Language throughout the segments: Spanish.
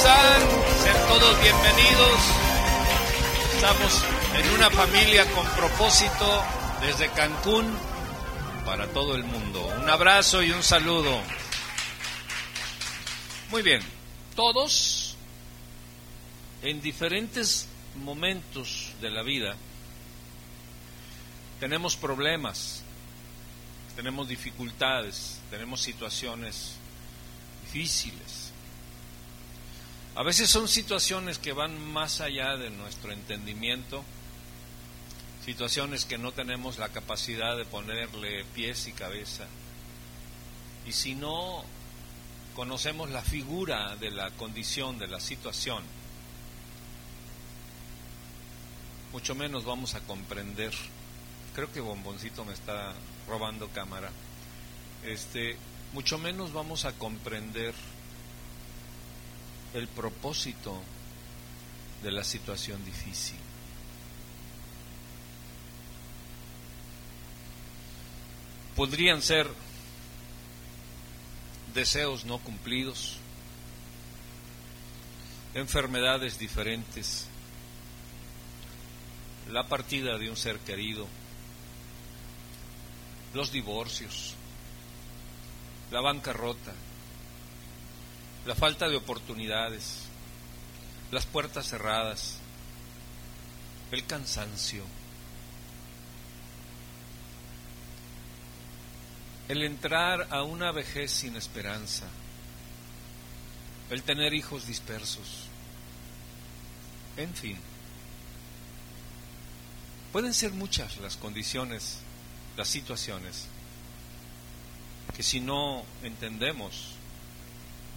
están? Sean todos bienvenidos. Estamos en una familia con propósito desde Cancún para todo el mundo. Un abrazo y un saludo. Muy bien, todos en diferentes momentos de la vida tenemos problemas, tenemos dificultades, tenemos situaciones difíciles. A veces son situaciones que van más allá de nuestro entendimiento, situaciones que no tenemos la capacidad de ponerle pies y cabeza. Y si no conocemos la figura de la condición, de la situación, mucho menos vamos a comprender. Creo que Bomboncito me está robando cámara. Este, mucho menos vamos a comprender el propósito de la situación difícil. Podrían ser deseos no cumplidos, enfermedades diferentes, la partida de un ser querido, los divorcios, la bancarrota, la falta de oportunidades, las puertas cerradas, el cansancio, el entrar a una vejez sin esperanza, el tener hijos dispersos, en fin. Pueden ser muchas las condiciones, las situaciones, que si no entendemos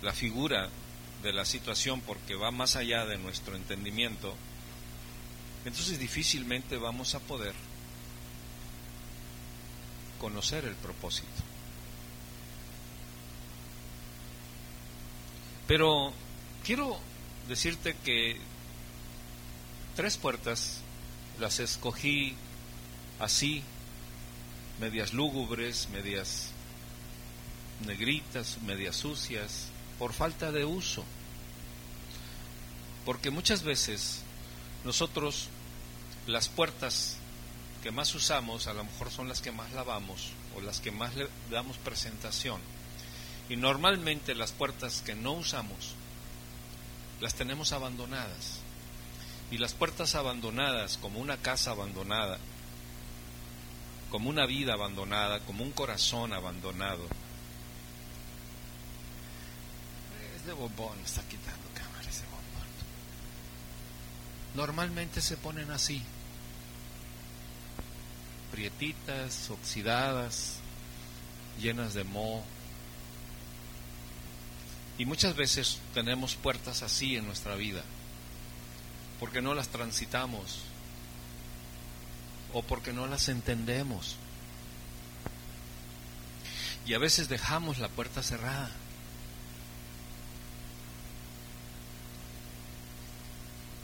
la figura de la situación porque va más allá de nuestro entendimiento, entonces difícilmente vamos a poder conocer el propósito. Pero quiero decirte que tres puertas las escogí así, medias lúgubres, medias negritas, medias sucias, por falta de uso. Porque muchas veces nosotros las puertas que más usamos a lo mejor son las que más lavamos o las que más le damos presentación. Y normalmente las puertas que no usamos las tenemos abandonadas. Y las puertas abandonadas, como una casa abandonada, como una vida abandonada, como un corazón abandonado. Es de bombón, está quitando cámara ese bombón. Normalmente se ponen así prietitas, oxidadas, llenas de moho. Y muchas veces tenemos puertas así en nuestra vida, porque no las transitamos o porque no las entendemos. Y a veces dejamos la puerta cerrada.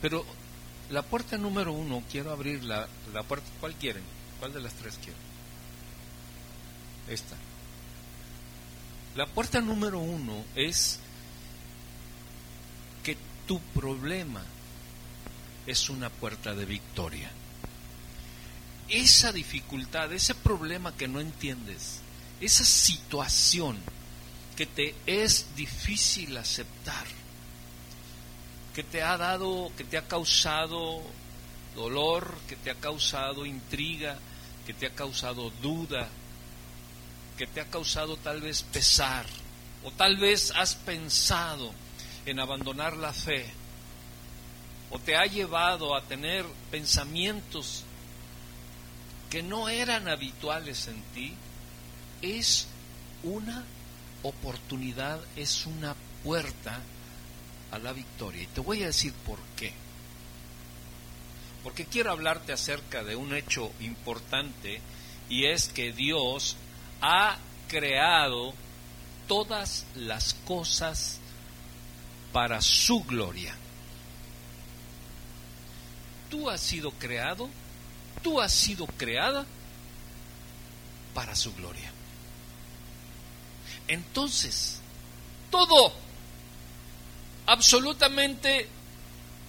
Pero la puerta número uno, quiero abrir la, la puerta, ¿cuál quieren? ¿Cuál de las tres quiero? Esta. La puerta número uno es que tu problema es una puerta de victoria. Esa dificultad, ese problema que no entiendes, esa situación que te es difícil aceptar, que te ha dado, que te ha causado dolor, que te ha causado intriga, que te ha causado duda, que te ha causado tal vez pesar, o tal vez has pensado en abandonar la fe, o te ha llevado a tener pensamientos que no eran habituales en ti, es una oportunidad, es una puerta a la victoria. Y te voy a decir por qué porque quiero hablarte acerca de un hecho importante y es que Dios ha creado todas las cosas para su gloria. Tú has sido creado, tú has sido creada para su gloria. Entonces, todo, absolutamente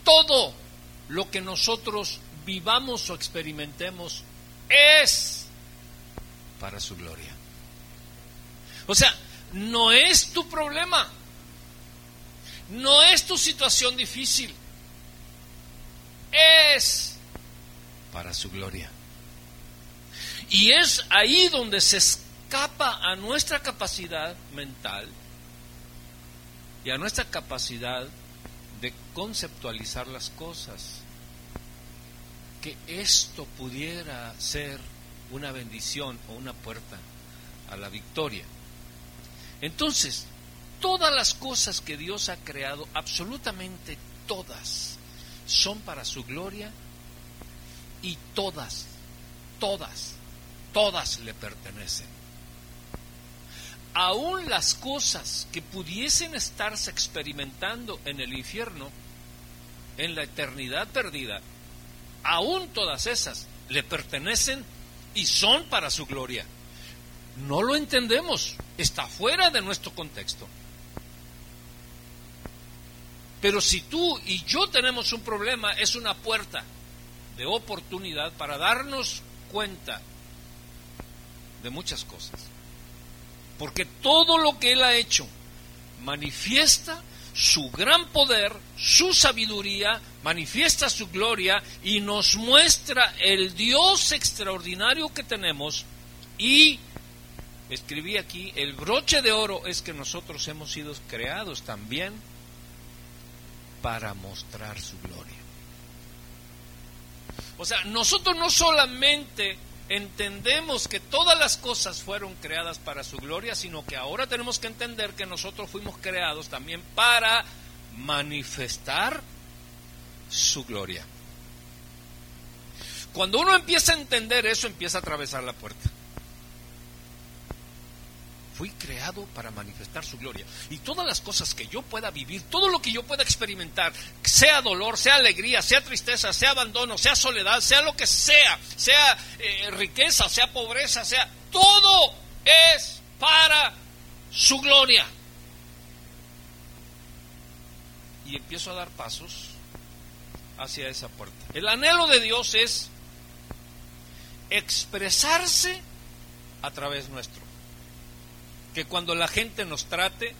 todo lo que nosotros vivamos o experimentemos es para su gloria. O sea, no es tu problema, no es tu situación difícil, es para su gloria. Y es ahí donde se escapa a nuestra capacidad mental y a nuestra capacidad de conceptualizar las cosas. Que esto pudiera ser una bendición o una puerta a la victoria. Entonces, todas las cosas que Dios ha creado, absolutamente todas, son para su gloria y todas, todas, todas le pertenecen. Aún las cosas que pudiesen estarse experimentando en el infierno, en la eternidad perdida, aún todas esas le pertenecen y son para su gloria. No lo entendemos, está fuera de nuestro contexto. Pero si tú y yo tenemos un problema, es una puerta de oportunidad para darnos cuenta de muchas cosas. Porque todo lo que Él ha hecho manifiesta su gran poder, su sabiduría, manifiesta su gloria y nos muestra el Dios extraordinario que tenemos y escribí aquí, el broche de oro es que nosotros hemos sido creados también para mostrar su gloria. O sea, nosotros no solamente entendemos que todas las cosas fueron creadas para su gloria, sino que ahora tenemos que entender que nosotros fuimos creados también para manifestar su gloria. Cuando uno empieza a entender eso, empieza a atravesar la puerta. Fui creado para manifestar su gloria. Y todas las cosas que yo pueda vivir, todo lo que yo pueda experimentar, sea dolor, sea alegría, sea tristeza, sea abandono, sea soledad, sea lo que sea, sea eh, riqueza, sea pobreza, sea, todo es para su gloria. Y empiezo a dar pasos hacia esa puerta. El anhelo de Dios es expresarse a través nuestro que cuando la gente nos trate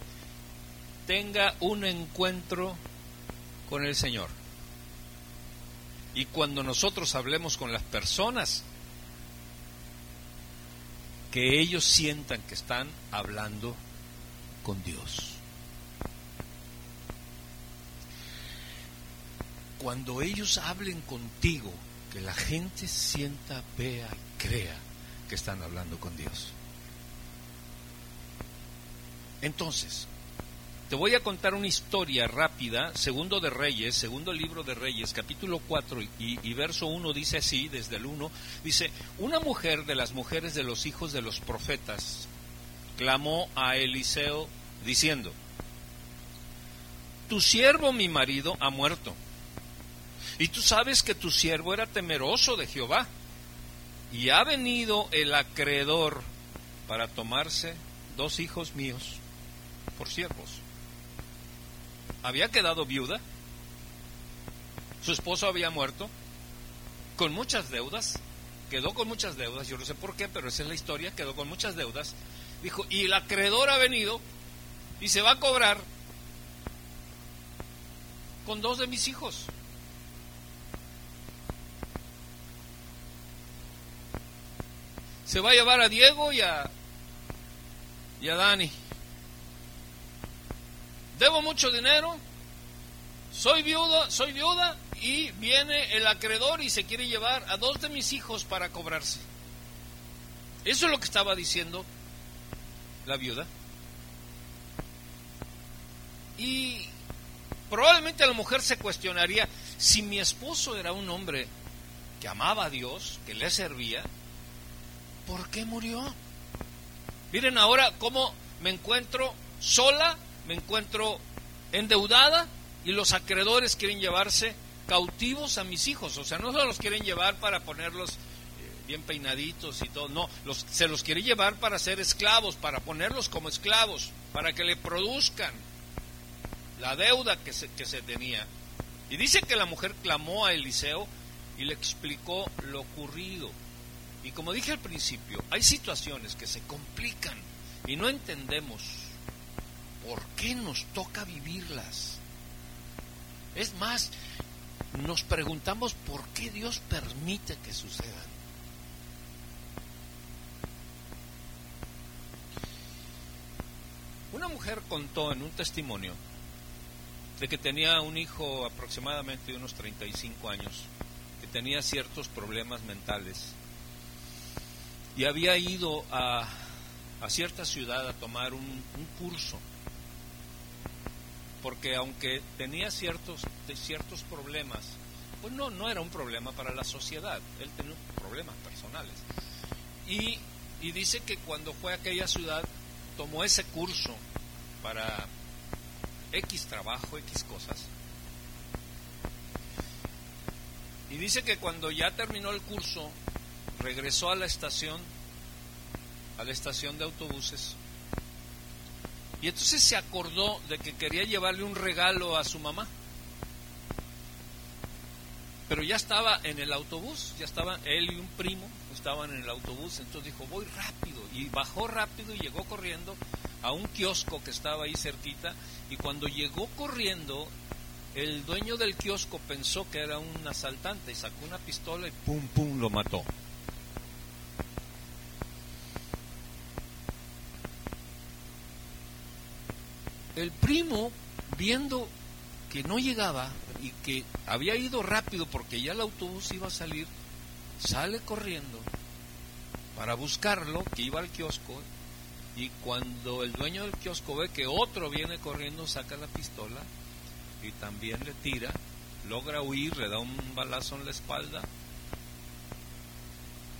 tenga un encuentro con el Señor. Y cuando nosotros hablemos con las personas, que ellos sientan que están hablando con Dios. Cuando ellos hablen contigo, que la gente sienta, vea y crea que están hablando con Dios. Entonces, te voy a contar una historia rápida, segundo de Reyes, segundo libro de Reyes, capítulo 4 y, verso 1 dice así, desde el 1, dice, una mujer de las mujeres de los hijos de los profetas clamó a Eliseo diciendo, tu siervo mi marido ha muerto, y tú sabes que tu siervo era temeroso de Jehová, y ha venido el acreedor para tomarse dos hijos míos por siervos. Había quedado viuda, su esposo había muerto, con muchas deudas, quedó con muchas deudas, yo no sé por qué, pero esa es la historia, quedó con muchas deudas. Dijo, y el acreedor ha venido y se va a cobrar con dos de mis hijos. Se va a llevar a Diego y a, y a Dani debo mucho dinero, soy viuda, soy viuda y viene el acreedor y se quiere llevar a dos de mis hijos para cobrarse. Eso es lo que estaba diciendo la viuda. Y probablemente la mujer se cuestionaría, si mi esposo era un hombre que amaba a Dios, que le servía, ¿por qué murió? Miren ahora cómo me encuentro sola me encuentro endeudada y los acreedores quieren llevarse cautivos a mis hijos. O sea, no se los quieren llevar para ponerlos eh, bien peinaditos y todo, no, los, se los quiere llevar para ser esclavos, para ponerlos como esclavos, para que le produzcan. la deuda que se, que se tenía. Y dice que la mujer clamó a Eliseo y le explicó lo ocurrido. Y como dije al principio, hay situaciones que se complican y no entendemos por qué nos toca vivirlas. Es más, nos preguntamos por qué Dios permite que sucedan. Una mujer contó en un testimonio de que tenía un hijo aproximadamente de unos 35 años, que tenía ciertos problemas mentales y había ido a, a cierta ciudad a tomar un, un, curso, porque aunque tenía ciertos, ciertos problemas, pues no, no era un problema para la sociedad, él tenía problemas personales. Y, y dice que cuando fue a aquella ciudad tomó ese curso para X trabajo, X cosas. Y dice que cuando ya terminó el curso, regresó a la estación, a la estación de autobuses, y entonces se acordó de que quería llevarle un regalo a su mamá. Pero ya estaba en el autobús, ya estaban él y un primo, estaban en el autobús, entonces dijo, voy rápido, y bajó rápido y llegó corriendo a un kiosco que estaba ahí cerquita y cuando llegó corriendo el dueño del kiosco pensó que era un asaltante y sacó una pistola y pum pum lo mató. El primo viendo que no llegaba y que había ido rápido porque ya el autobús iba a salir, sale corriendo para buscarlo, que iba al kiosco y cuando el dueño del kiosco ve que otro viene corriendo, saca la pistola y también le tira, logra huir, le da un balazo en la espalda.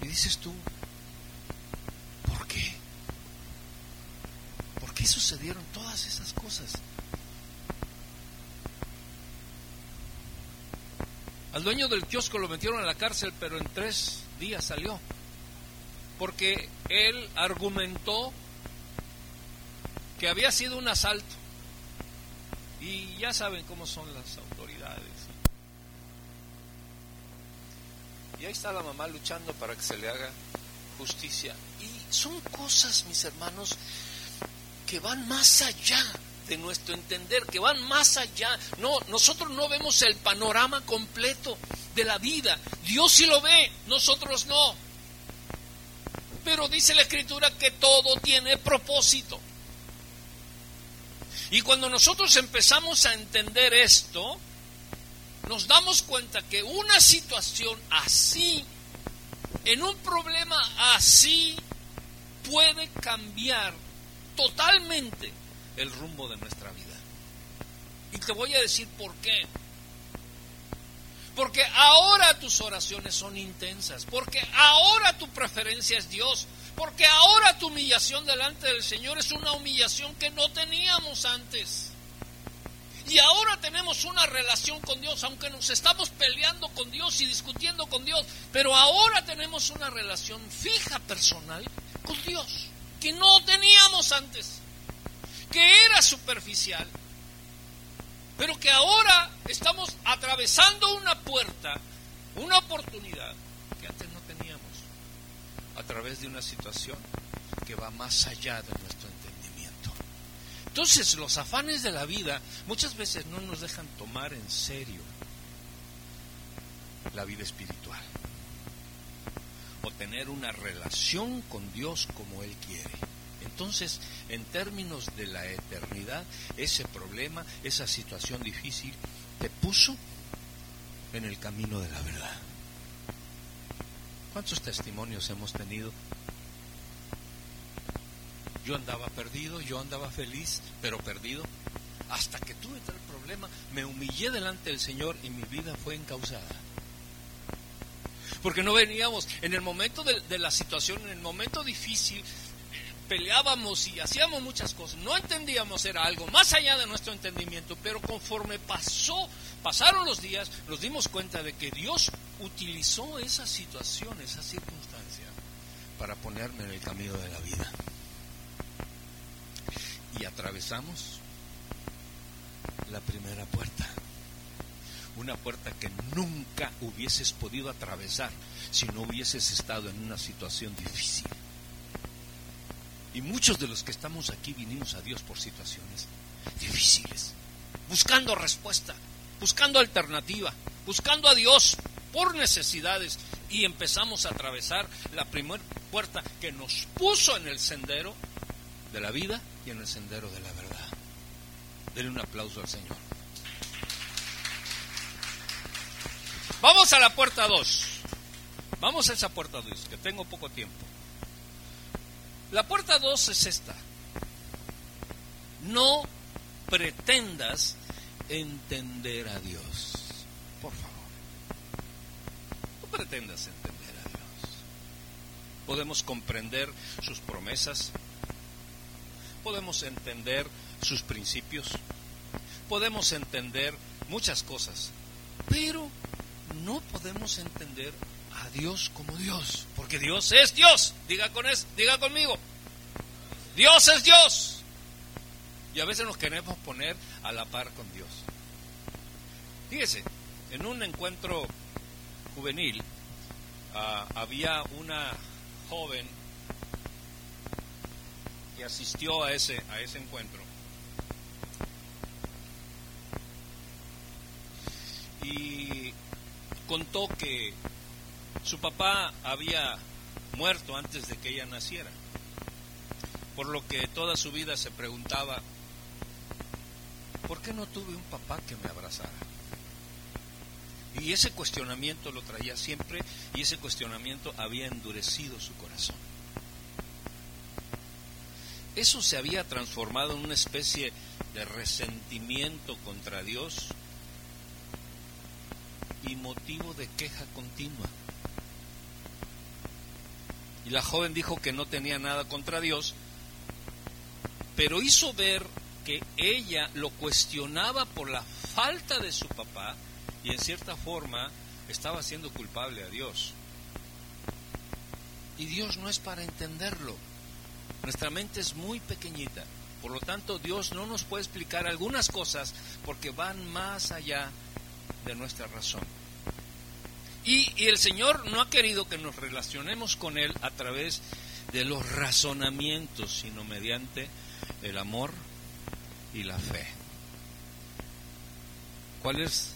Y dices tú, ¿por qué? ¿Por qué sucedieron todas esas cosas? Al dueño del kiosco lo metieron a la cárcel, pero en tres días salió. Porque él argumentó que había sido un asalto. Y ya saben cómo son las autoridades. Y ahí está la mamá luchando para que se le haga justicia. Y son cosas, mis hermanos, que van más allá de nuestro entender, que van más allá. No, nosotros no vemos el panorama completo de la vida. Dios sí lo ve, nosotros no. Pero dice la escritura que todo tiene propósito. Y cuando nosotros empezamos a entender esto, nos damos cuenta que una situación así, en un problema así, puede cambiar totalmente el rumbo de nuestra vida. Y te voy a decir por qué. Porque ahora tus oraciones son intensas, porque ahora tu preferencia es Dios, porque ahora tu humillación delante del Señor es una humillación que no teníamos antes. Y ahora tenemos una relación con Dios, aunque nos estamos peleando con Dios y discutiendo con Dios, pero ahora tenemos una relación fija personal con Dios, que no teníamos antes, que era superficial, pero que ahora estamos atravesando una puerta, una oportunidad que antes no teníamos a través de una situación que va más allá de nuestro entendimiento. Entonces los afanes de la vida muchas veces no nos dejan tomar en serio la vida espiritual o tener una relación con Dios como Él quiere. Entonces, en términos de la eternidad, ese problema, esa situación difícil, te puso en el camino de la verdad. ¿Cuántos testimonios hemos tenido? Yo andaba perdido, yo andaba feliz, pero perdido. Hasta que tuve tal problema, me humillé delante del Señor y mi vida fue encausada. Porque no veníamos en el momento de, la situación, en el momento difícil, peleábamos y hacíamos muchas cosas. No entendíamos, era algo más allá de nuestro entendimiento, pero conforme pasó, pasaron los días, nos dimos cuenta de que Dios utilizó esa situación, esa circunstancia, para ponerme en el camino de la vida. Y atravesamos la primera puerta. Una puerta que nunca hubieses podido atravesar si no hubieses estado en una situación difícil. Y muchos de los que estamos aquí vinimos a Dios por situaciones difíciles, buscando respuesta, buscando alternativa, buscando a Dios por necesidades y empezamos a atravesar la primera puerta que nos puso en el sendero de la vida y en el sendero de la verdad. Denle un aplauso al Señor. Vamos a la puerta 2. Vamos a esa puerta 2, que tengo poco tiempo. La puerta 2 es esta. No pretendas entender a Dios. Por favor. No pretendas entender a Dios. Podemos comprender sus promesas. Podemos entender sus principios. Podemos entender muchas cosas. Pero no podemos entender a Dios como Dios. Porque Dios es Dios. Diga, con eso, diga conmigo. Dios es Dios. Y a veces nos queremos poner a la par con Dios. Fíjese, en un encuentro juvenil ah, había una joven que asistió a ese, a ese encuentro. Y contó que su papá había muerto antes de que ella naciera, por lo que toda su vida se preguntaba ¿por qué no tuve un papá que me abrazara? Y ese cuestionamiento lo traía siempre y ese cuestionamiento había endurecido su corazón. Eso se había transformado en una especie de resentimiento contra Dios y motivo de queja continua. Y la joven dijo que no tenía nada contra Dios, pero hizo ver que ella lo cuestionaba por la falta de su papá y en cierta forma estaba siendo culpable a Dios. Y Dios no es para entenderlo. Nuestra mente es muy pequeñita. Por lo tanto, Dios no nos puede explicar algunas cosas porque van más allá de nuestra razón. Y, el Señor no ha querido que nos relacionemos con Él a través de los razonamientos, sino mediante el amor y la fe. ¿Cuál es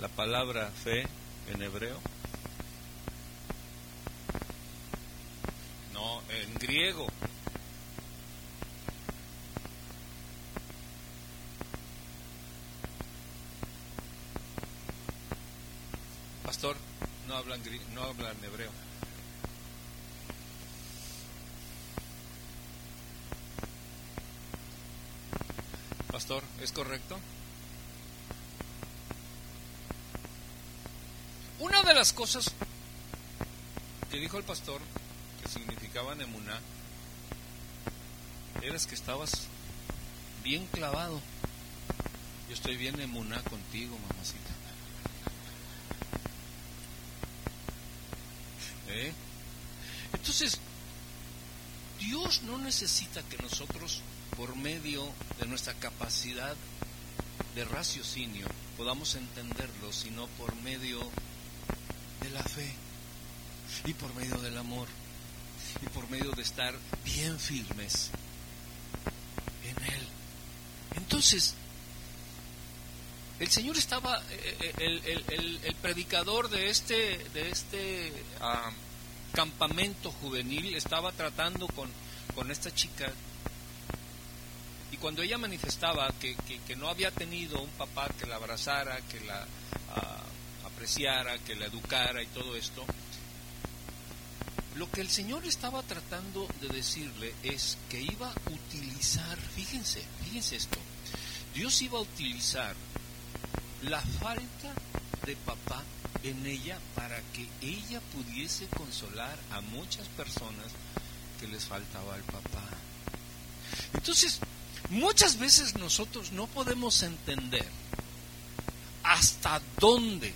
la palabra fe en hebreo? No, en griego. Pastor, no hablan, no hablan hebreo. Pastor, ¿es correcto? Una de las cosas que dijo el pastor que significaban emuná era que estabas bien clavado. Yo estoy bien emuná contigo, mamacita. ¿Eh? Entonces, Dios no necesita que nosotros por medio de nuestra capacidad de raciocinio podamos entenderlo, sino por medio de la fe y por medio del amor y por medio de estar bien firmes en Él. Entonces, el Señor estaba, eh, eh, el, predicador de este, de este ah, campamento juvenil estaba tratando con, con esta chica. Y cuando ella manifestaba que, no había tenido un papá que la abrazara, que la ah, apreciara, que la educara y todo esto, lo que el Señor estaba tratando de decirle es que iba a utilizar, fíjense, fíjense esto, Dios iba a utilizar la falta de papá en ella para que ella pudiese consolar a muchas personas que les faltaba el papá. Entonces, Muchas veces nosotros no podemos entender hasta dónde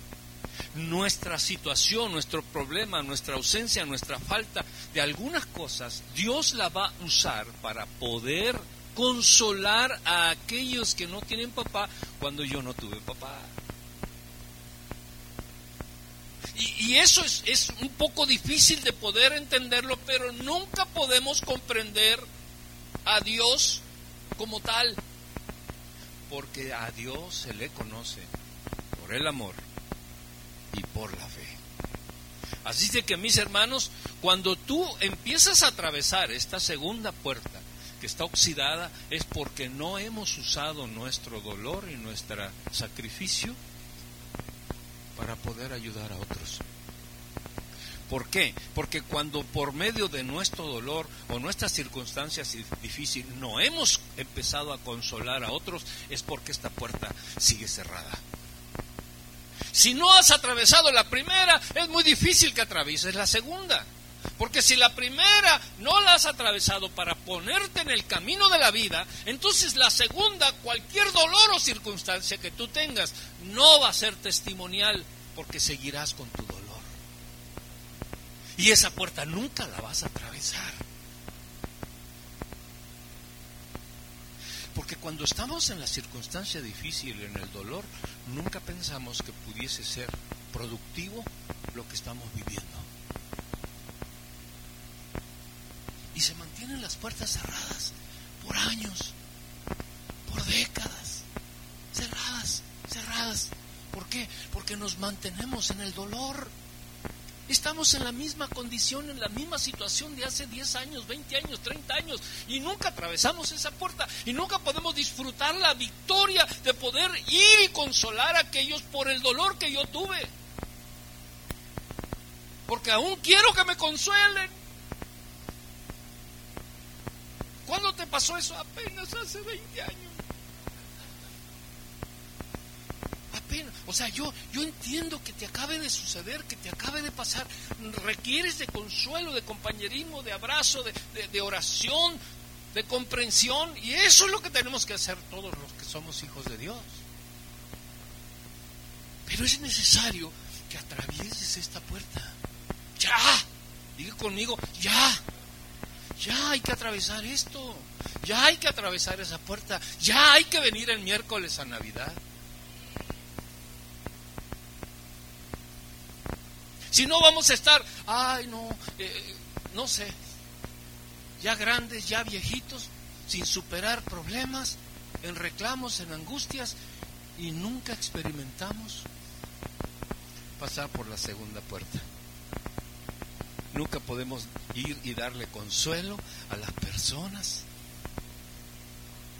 nuestra situación, nuestro problema, nuestra ausencia, nuestra falta de algunas cosas, Dios la va a usar para poder consolar a aquellos que no tienen papá cuando yo no tuve papá. Y, eso es, es un poco difícil de poder entenderlo, pero nunca podemos comprender a Dios como tal, porque a Dios se le conoce por el amor y por la fe. Así de que mis hermanos, cuando tú empiezas a atravesar esta segunda puerta que está oxidada, es porque no hemos usado nuestro dolor y nuestro sacrificio para poder ayudar a otros. ¿Por qué? Porque cuando por medio de nuestro dolor o nuestras circunstancias difíciles no hemos empezado a consolar a otros, es porque esta puerta sigue cerrada. Si no has atravesado la primera, es muy difícil que atravieses la segunda. Porque si la primera no la has atravesado para ponerte en el camino de la vida, entonces la segunda, cualquier dolor o circunstancia que tú tengas, no va a ser testimonial porque seguirás con tu dolor. Y esa puerta nunca la vas a atravesar. Porque cuando estamos en la circunstancia difícil, en el dolor, nunca pensamos que pudiese ser productivo lo que estamos viviendo. Y se mantienen las puertas cerradas por años, por décadas, cerradas, cerradas. ¿Por qué? Porque nos mantenemos en el dolor. Estamos en la misma condición, en la misma situación de hace 10 años, 20 años, 30 años y nunca atravesamos esa puerta y nunca podemos disfrutar la victoria de poder ir y consolar a aquellos por el dolor que yo tuve. Porque aún quiero que me consuelen. ¿Cuándo te pasó eso? Apenas hace 20 años. O sea, yo, yo entiendo que te acabe de suceder, que te acabe de pasar. Requieres de consuelo, de compañerismo, de abrazo, de, de oración, de comprensión. Y eso es lo que tenemos que hacer todos los que somos hijos de Dios. Pero es necesario que atravieses esta puerta. Ya. Diga conmigo, ya. Ya hay que atravesar esto. Ya hay que atravesar esa puerta. Ya hay que venir el miércoles a Navidad. Si no vamos a estar, ay no, eh, no sé, ya grandes, ya viejitos, sin superar problemas, en reclamos, en angustias, y nunca experimentamos pasar por la segunda puerta. Nunca podemos ir y darle consuelo a las personas.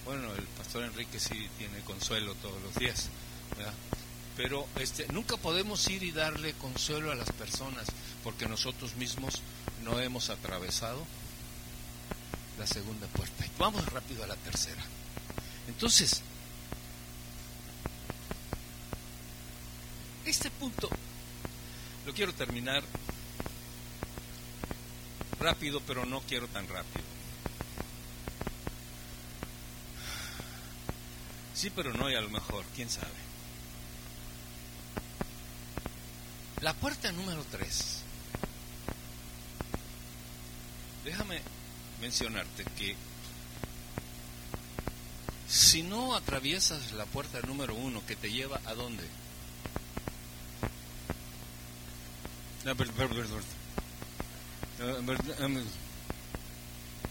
Bueno, el pastor Enrique sí tiene consuelo todos los días, pero este, nunca podemos ir y darle consuelo a las personas porque nosotros mismos no hemos atravesado la segunda puerta. Vamos rápido a la tercera. Entonces, este punto lo quiero terminar rápido, pero no quiero tan rápido. Sí, pero no, y a lo mejor, quién sabe. La puerta número 3. Déjame mencionarte que si no atraviesas la puerta número uno que te lleva a dónde?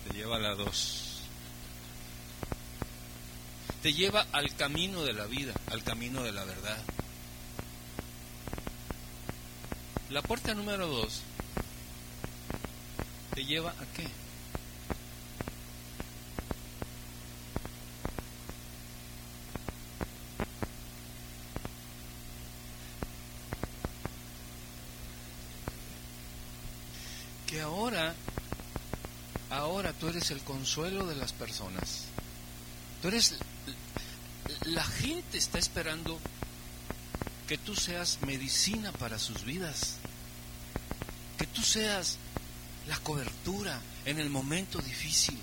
Te lleva a la dos. Te lleva al camino de la vida, al camino de la verdad. La puerta número dos te lleva a qué? Que ahora, ahora tú el consuelo de las personas. Tú eres, la gente está esperando que tú seas medicina para sus vidas, que tú seas la cobertura en el momento difícil,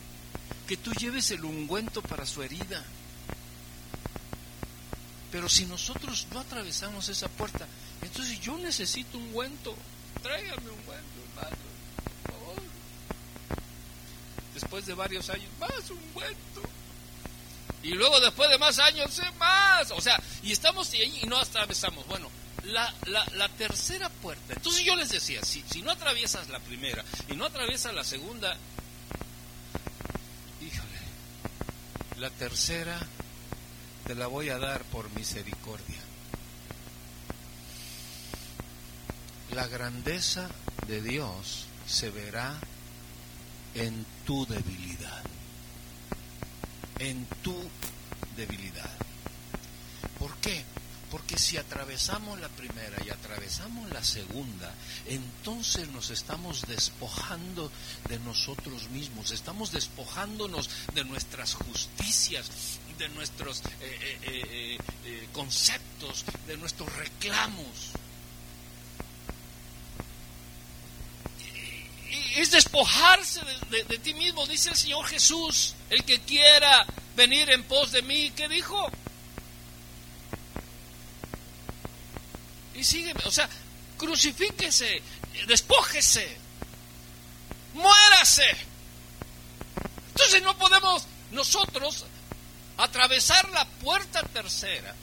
que tú lleves el ungüento para su herida. Pero si nosotros no atravesamos esa puerta, entonces yo necesito un ungüento. Tráigame un ungüento, hermano. Después de varios años, más ungüento. Y luego después de más años, más. O sea, y estamos y no atravesamos. Bueno, la, la, tercera puerta. Entonces yo les decía, si, si no atraviesas la primera y no atraviesas la segunda, híjole, la tercera te la voy a dar por misericordia. La grandeza de Dios se verá en tu debilidad. En tu debilidad. ¿Por qué? Porque si atravesamos la primera y atravesamos la segunda, entonces nos estamos despojando de nosotros mismos, estamos despojándonos de nuestras justicias, de nuestros eh, eh, eh, conceptos, de nuestros reclamos. Es despojarse de, ti mismo, dice el Señor Jesús, el que quiera venir en pos de mí, ¿qué dijo? Y sígueme, o sea, crucifíquese, despójese, muérase. Entonces no podemos nosotros atravesar la puerta tercera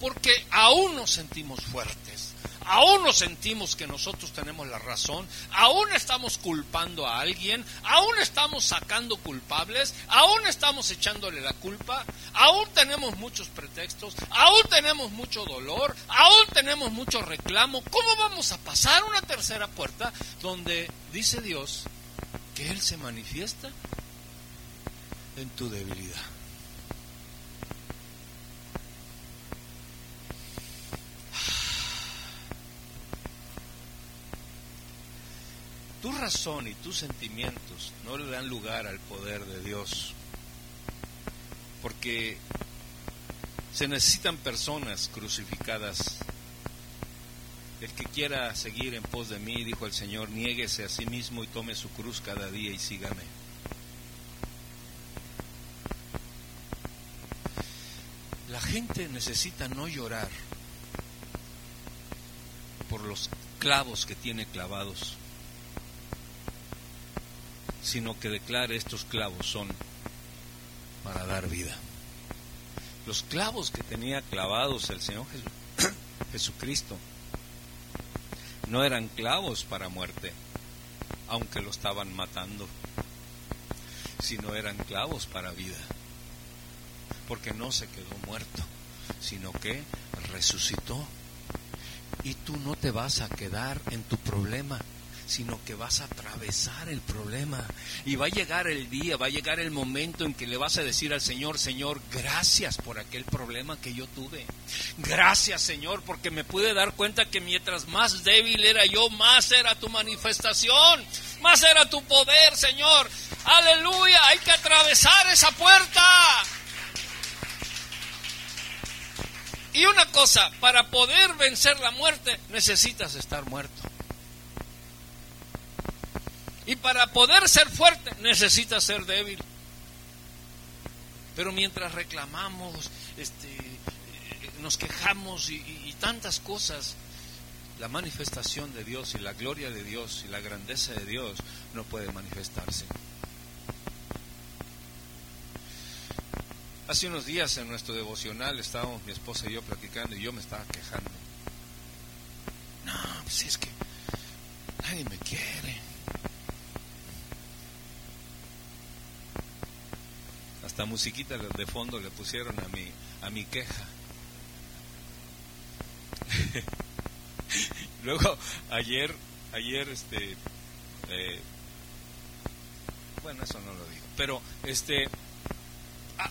porque aún nos sentimos fuertes aún nos sentimos que nosotros tenemos la razón, aún estamos culpando a alguien, aún estamos sacando culpables, aún estamos echándole la culpa, aún tenemos muchos pretextos, aún tenemos mucho dolor, aún tenemos mucho reclamo. ¿Cómo vamos a pasar una tercera puerta donde dice Dios que Él se manifiesta en tu debilidad? Tu razón y tus sentimientos no le dan lugar al poder de Dios. Porque se necesitan personas crucificadas. El que quiera seguir en pos de mí, dijo el Señor, niéguese a sí mismo y tome su cruz cada día y sígame. La gente necesita no llorar por los clavos que tiene clavados sino que declare estos clavos son para dar vida. Los clavos que tenía clavados el Señor Jesucristo no eran clavos para muerte, aunque lo estaban matando, sino eran clavos para vida, porque no se quedó muerto, sino que resucitó. Y tú no te vas a quedar en tu problema, sino que vas a atravesar el problema. Y va a llegar el día, va a llegar el momento en que le vas a decir al Señor, Señor, gracias por aquel problema que yo tuve. Gracias, Señor, porque me pude dar cuenta que mientras más débil era yo, más era tu manifestación, más era tu poder, Señor. Aleluya, hay que atravesar esa puerta. Y una cosa, para poder vencer la muerte necesitas estar muerto. Y para poder ser fuerte necesita ser débil. Pero mientras reclamamos, este, eh, nos quejamos y, y tantas cosas, la manifestación de Dios y la gloria de Dios y la grandeza de Dios no puede manifestarse. Hace unos días en nuestro devocional estábamos mi esposa y yo platicando y yo me estaba quejando. No, pues es que nadie me quiere. La musiquita de fondo le pusieron a mi, a mi queja. Luego, ayer, ayer, este, eh, bueno, eso no lo digo, pero este,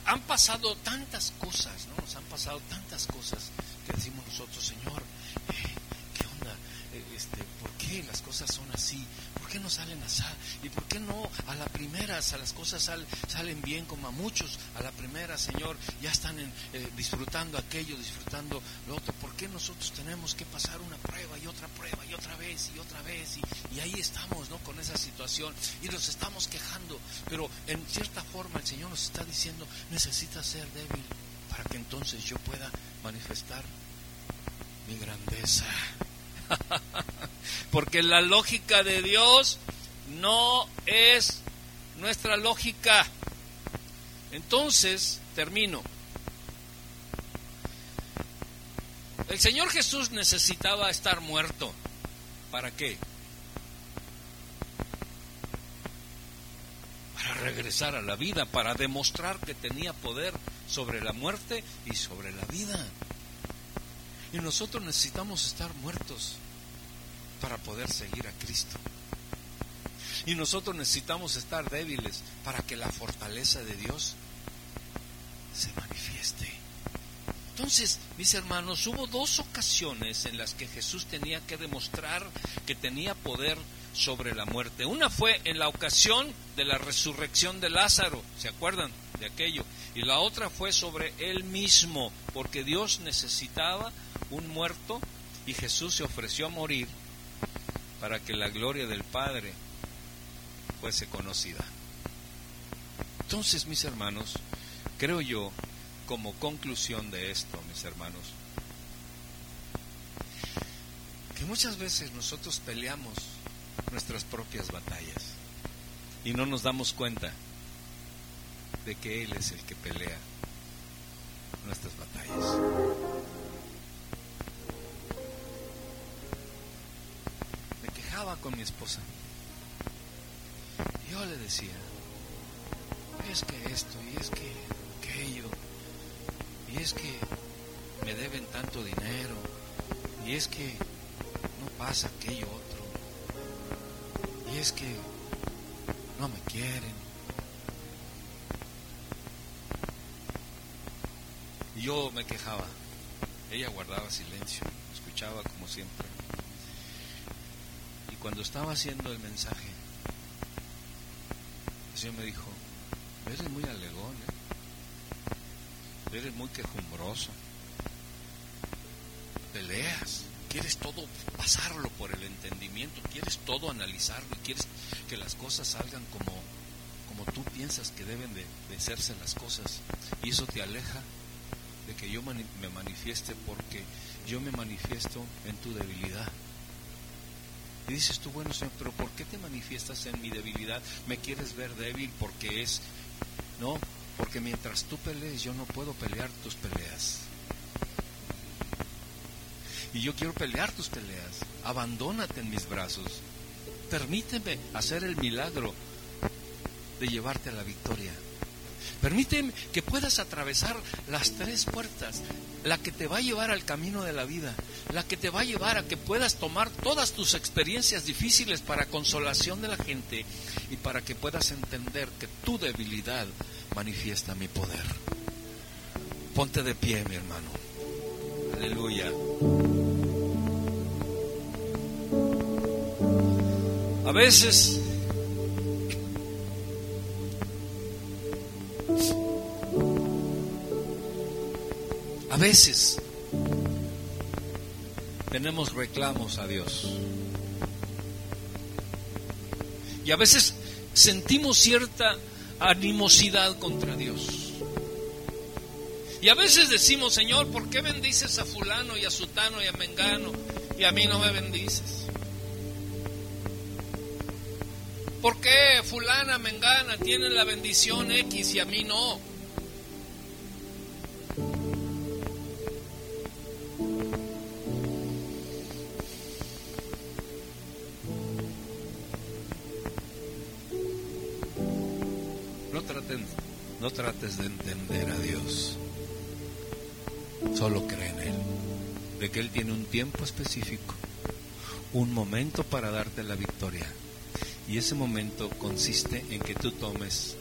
han pasado tantas cosas, ¿no? Nos han pasado tantas cosas que decimos nosotros, Señor, eh, ¿qué onda? Eh, este, ¿Por qué las cosas son así? ¿Por qué no salen así? ¿Y por qué no a la primera a las cosas salen bien como a muchos? A la primera, Señor, ya están eh, disfrutando aquello, disfrutando lo otro. ¿Por qué nosotros tenemos que pasar una prueba y otra prueba y otra vez y otra vez? Y, y ahí estamos, ¿no? Con esa situación y nos estamos quejando. Pero en cierta forma el Señor nos está diciendo, necesitas ser débil para que entonces yo pueda manifestar mi grandeza. Porque la lógica de Dios no es nuestra lógica. Entonces termino. El Señor Jesús necesitaba estar muerto. ¿Para qué? Para regresar a la vida, para demostrar que tenía poder sobre la muerte y sobre la vida. Y nosotros necesitamos estar muertos para poder seguir a Cristo. Y nosotros necesitamos estar débiles para que la fortaleza de Dios se manifieste. Entonces, mis hermanos, hubo dos ocasiones en las que Jesús tenía que demostrar que tenía poder sobre la muerte. Una fue en la ocasión de la resurrección de Lázaro, ¿se acuerdan de aquello? Y la otra fue sobre él mismo, porque Dios necesitaba un muerto y Jesús se ofreció a morir para que la gloria del Padre fuese conocida. Entonces, mis hermanos, creo yo, como conclusión de esto, mis hermanos, que muchas veces nosotros peleamos nuestras propias batallas y no nos damos cuenta de que Él es el que pelea nuestras batallas. Me quejaba con mi esposa. Yo le decía, es que esto y es que aquello, y es que me deben tanto dinero, y es que no pasa aquello otro, y es que no me quieren. Yo me quejaba, ella guardaba silencio, escuchaba como siempre. Cuando estaba haciendo el mensaje, el Señor me dijo, eres muy alegón, ¿eh? eres muy quejumbroso, peleas, quieres todo pasarlo por el entendimiento, quieres todo analizarlo, quieres que las cosas salgan como, como tú piensas que deben de, de hacerse las cosas, y eso te aleja de que yo me manifieste porque yo me manifiesto en tu debilidad. Y dices tú, bueno Señor, pero ¿por qué te manifiestas en mi debilidad? ¿Me quieres ver débil porque es... No, porque mientras tú pelees yo no puedo pelear tus peleas. Y yo quiero pelear tus peleas. Abandónate en mis brazos. Permíteme hacer el milagro de llevarte a la victoria. Permíteme que puedas atravesar las tres puertas, la que te va a llevar al camino de la vida, la que te va a llevar a que puedas tomar todas tus experiencias difíciles para consolación de la gente y para que puedas entender que tu debilidad manifiesta mi poder. Ponte de pie, mi hermano. Aleluya. A veces veces tenemos reclamos a Dios. Y a veces sentimos cierta animosidad contra Dios. Y a veces decimos, Señor, ¿por qué bendices a fulano y a sutano y a mengano y a mí no me bendices? ¿Por qué fulana, mengana tienen la bendición X y a mí no? Trates de entender a Dios. Solo cree en Él. De que Él tiene un tiempo específico, un momento para darte la victoria. Y ese momento consiste en que tú tomes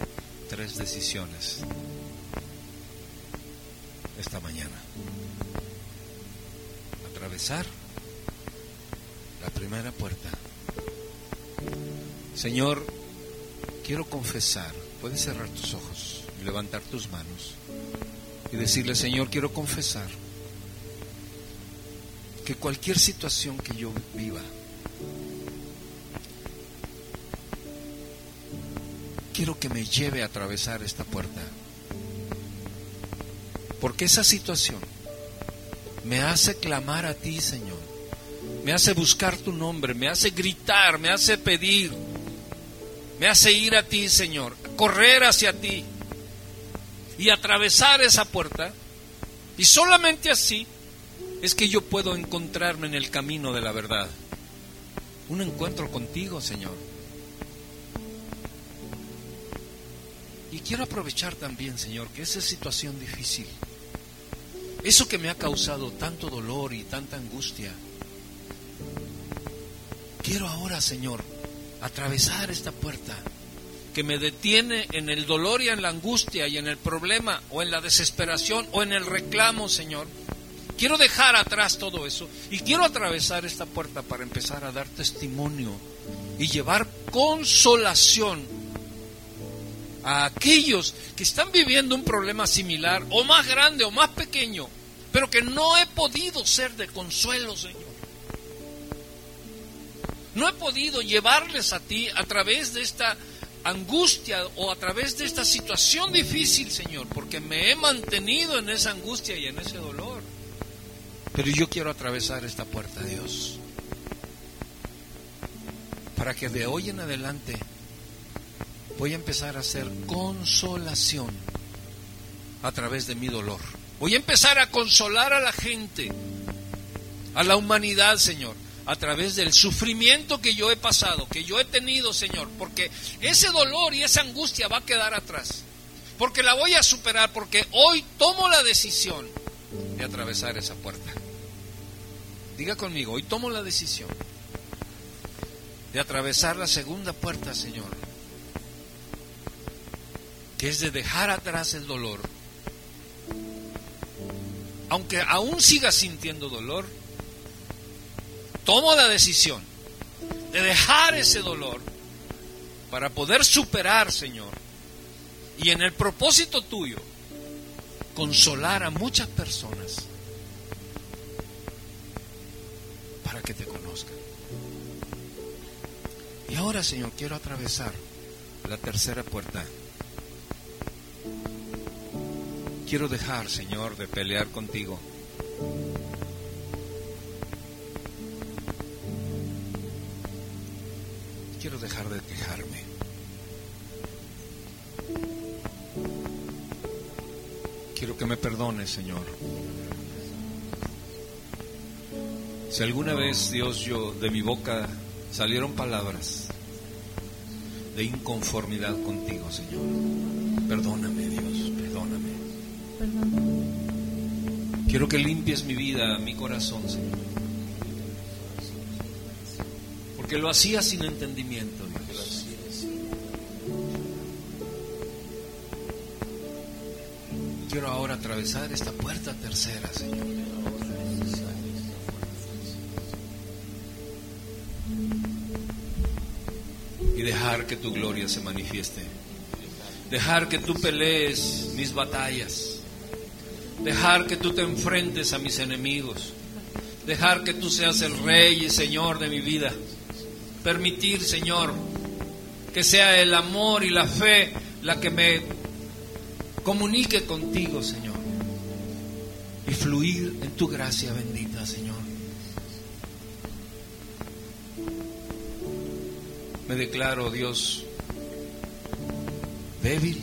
tres decisiones esta mañana. Atravesar la primera puerta. Señor, quiero confesar Puedes cerrar tus ojos levantar tus manos y decirle, Señor, quiero confesar que cualquier situación que yo viva, quiero que me lleve a atravesar esta puerta. Porque esa situación me hace clamar a ti, Señor. Me hace buscar tu nombre, me hace gritar, me hace pedir me hace ir a ti, Señor, correr hacia ti. Y atravesar esa puerta. Y solamente así es que yo puedo encontrarme en el camino de la verdad. Un encuentro contigo, Señor. Y quiero aprovechar también, Señor, que esa situación difícil, eso que me ha causado tanto dolor y tanta angustia, quiero ahora, Señor, atravesar esta puerta que me detiene en el dolor y en la angustia y en el problema o en la desesperación o en el reclamo, Señor. Quiero dejar atrás todo eso y quiero atravesar esta puerta para empezar a dar testimonio y llevar consolación a aquellos que están viviendo un problema similar o más grande o más pequeño, pero que no he podido ser de consuelo, Señor. No he podido llevarles a ti a través de esta angustia o a través de esta situación difícil, Señor, porque me he mantenido en esa angustia y en ese dolor. Pero yo quiero atravesar esta puerta, Dios, para que de hoy en adelante voy a empezar a hacer consolación a través de mi dolor. Voy a empezar a consolar a la gente, a la humanidad, Señor a través del sufrimiento que yo he pasado, que yo he tenido, Señor, porque ese dolor y esa angustia va a quedar atrás, porque la voy a superar, porque hoy tomo la decisión de atravesar esa puerta. Diga conmigo, hoy tomo la decisión de atravesar la segunda puerta, Señor, que es de dejar atrás el dolor. Aunque aún siga sintiendo dolor, tomo la decisión de dejar ese dolor para poder superar, Señor, y en el propósito tuyo, consolar a muchas personas para que te conozcan. Y ahora, Señor, quiero atravesar la tercera puerta. Quiero dejar, Señor, de pelear contigo. Quiero dejar de quejarme. Quiero que me perdones, Señor. Si alguna vez, Dios, yo de mi boca salieron palabras de inconformidad contigo, Señor, perdóname, Dios, perdóname. Quiero que limpies mi vida, mi corazón, Señor. Que lo hacía sin entendimiento. Quiero ahora atravesar esta puerta tercera, Señor. Y dejar que tu gloria se manifieste. Dejar que tú pelees mis batallas. Dejar que tú te enfrentes a mis enemigos. Dejar que tú seas el rey y señor de mi vida permitir, Señor, que sea el amor y la fe la que me comunique contigo, Señor, y fluir en tu gracia bendita, Señor. Me declaro, Dios, débil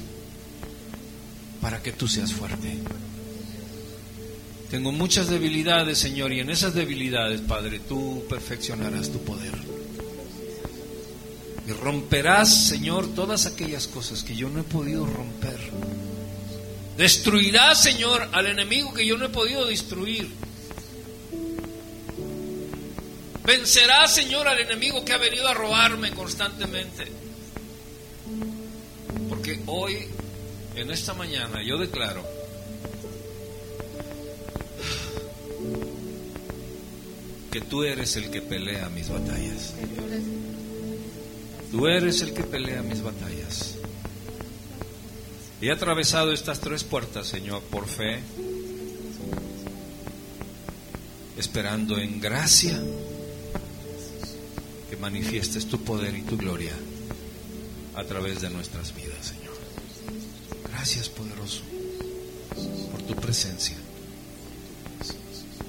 para que tú seas fuerte. Tengo muchas debilidades, Señor, y en esas debilidades, Padre, tú perfeccionarás tu poder. Y romperás, Señor, todas aquellas cosas que yo no he podido romper. Destruirás, Señor, al enemigo que yo no he podido destruir. Vencerás, Señor, al enemigo que ha venido a robarme constantemente. Porque hoy, en esta mañana, yo declaro que tú eres el que pelea mis batallas. Tú eres el que pelea mis batallas. He atravesado estas tres puertas, Señor, por fe, esperando en gracia que manifiestes tu poder y tu gloria a través de nuestras vidas, Señor. Gracias, poderoso, por tu presencia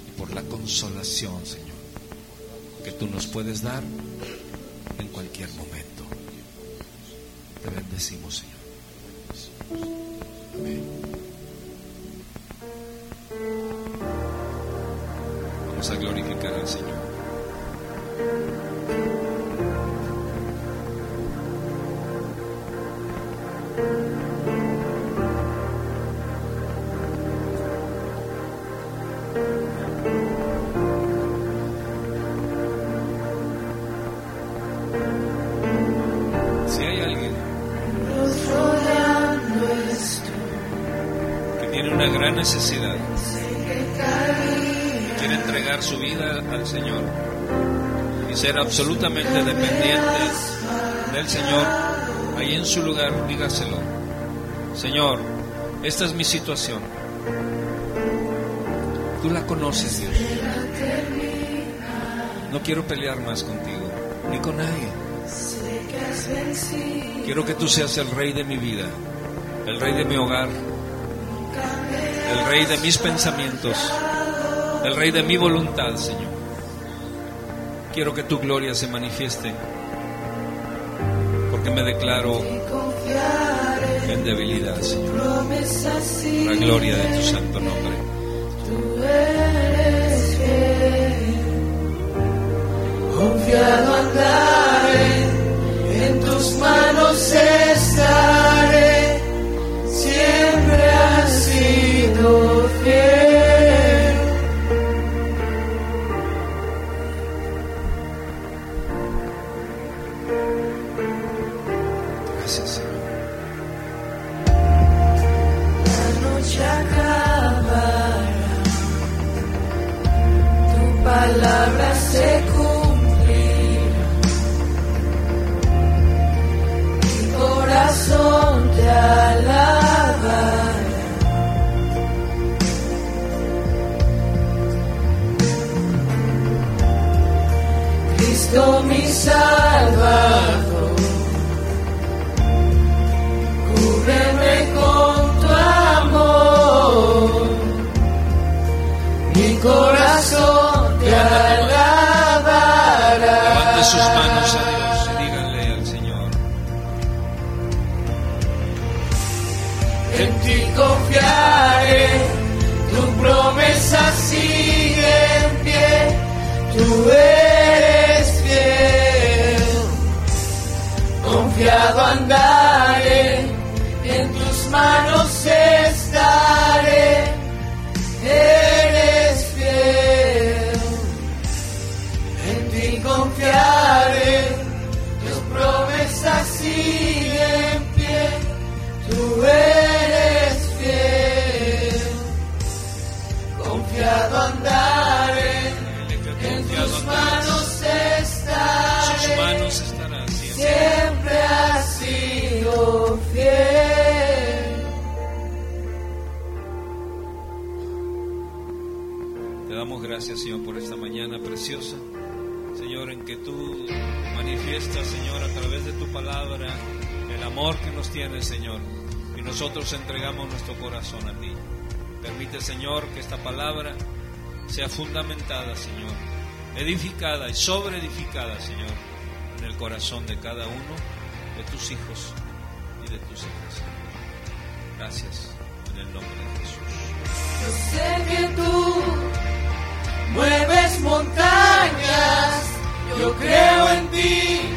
y por la consolación, Señor, que tú nos puedes dar en cualquier momento. Bendecimos, Señor. Necesidad quiere entregar su vida al Señor y ser absolutamente dependiente del Señor, ahí en su lugar, dígaselo. Señor, esta es mi situación. Tú la conoces, Dios. No quiero pelear más contigo, ni con nadie. Quiero que tú seas el rey de mi vida, el rey de mi hogar, el rey de mis pensamientos, el rey de mi voluntad, Señor. Quiero que tu gloria se manifieste, porque me declaro en debilidad, Señor. La gloria de tu santo nombre. Confiado andaré, en tus manos estaré, palabra, el amor que nos tienes, Señor. Y nosotros entregamos nuestro corazón a ti. Permite, Señor, que esta palabra sea fundamentada, Señor, edificada y sobreedificada, Señor, en el corazón de cada uno de tus hijos y de tus hijas. Gracias, en el nombre de Jesús. Yo sé que tú mueves montañas, yo creo en ti.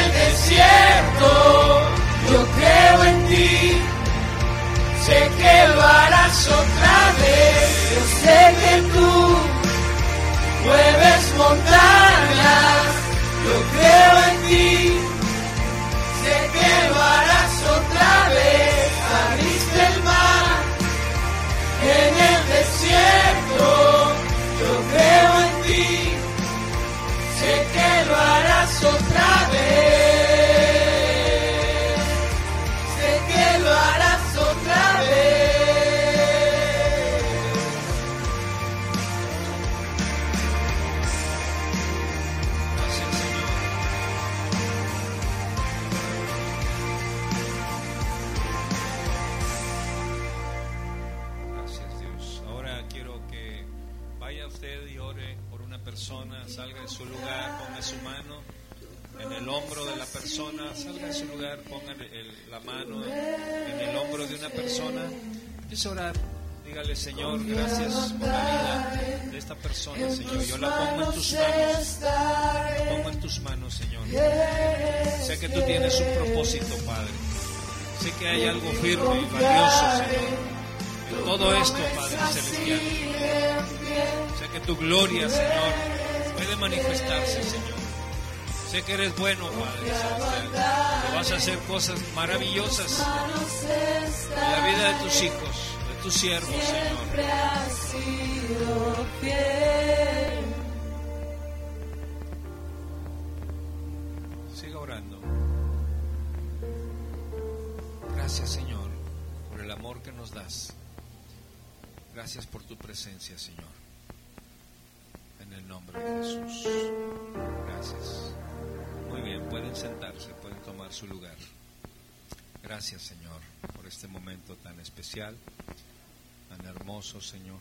desierto, yo creo en ti. Sé que lo harás otra vez, yo sé que tú mueves montañas, yo creo en ti. Sé que lo harás otra vez, abriste el mar en el desierto, yo creo en ti, sé que lo harás otra vez. En el hombro de la persona, salga de su lugar, ponga la mano en el hombro de una persona, empiece a orar. Dígale, Señor, gracias por la vida de esta persona, Señor. Yo la pongo en tus manos. La pongo en tus manos, Señor. Sé que tú tienes un propósito, Padre. Sé que hay algo firme y valioso, Señor. En todo esto, Padre Celestial. Sé que tu gloria, Señor, puede manifestarse, Señor. Sé que eres bueno, Padre Celestial. Que vas a hacer cosas maravillosas en la vida de tus hijos tu siervo, Señor. Siga orando. Gracias, Señor, por el amor que nos das. Gracias por tu presencia, Señor. En el nombre de Jesús. Gracias. Muy bien, pueden sentarse, pueden tomar su lugar. Gracias, Señor, por este momento tan especial tan hermoso, Señor.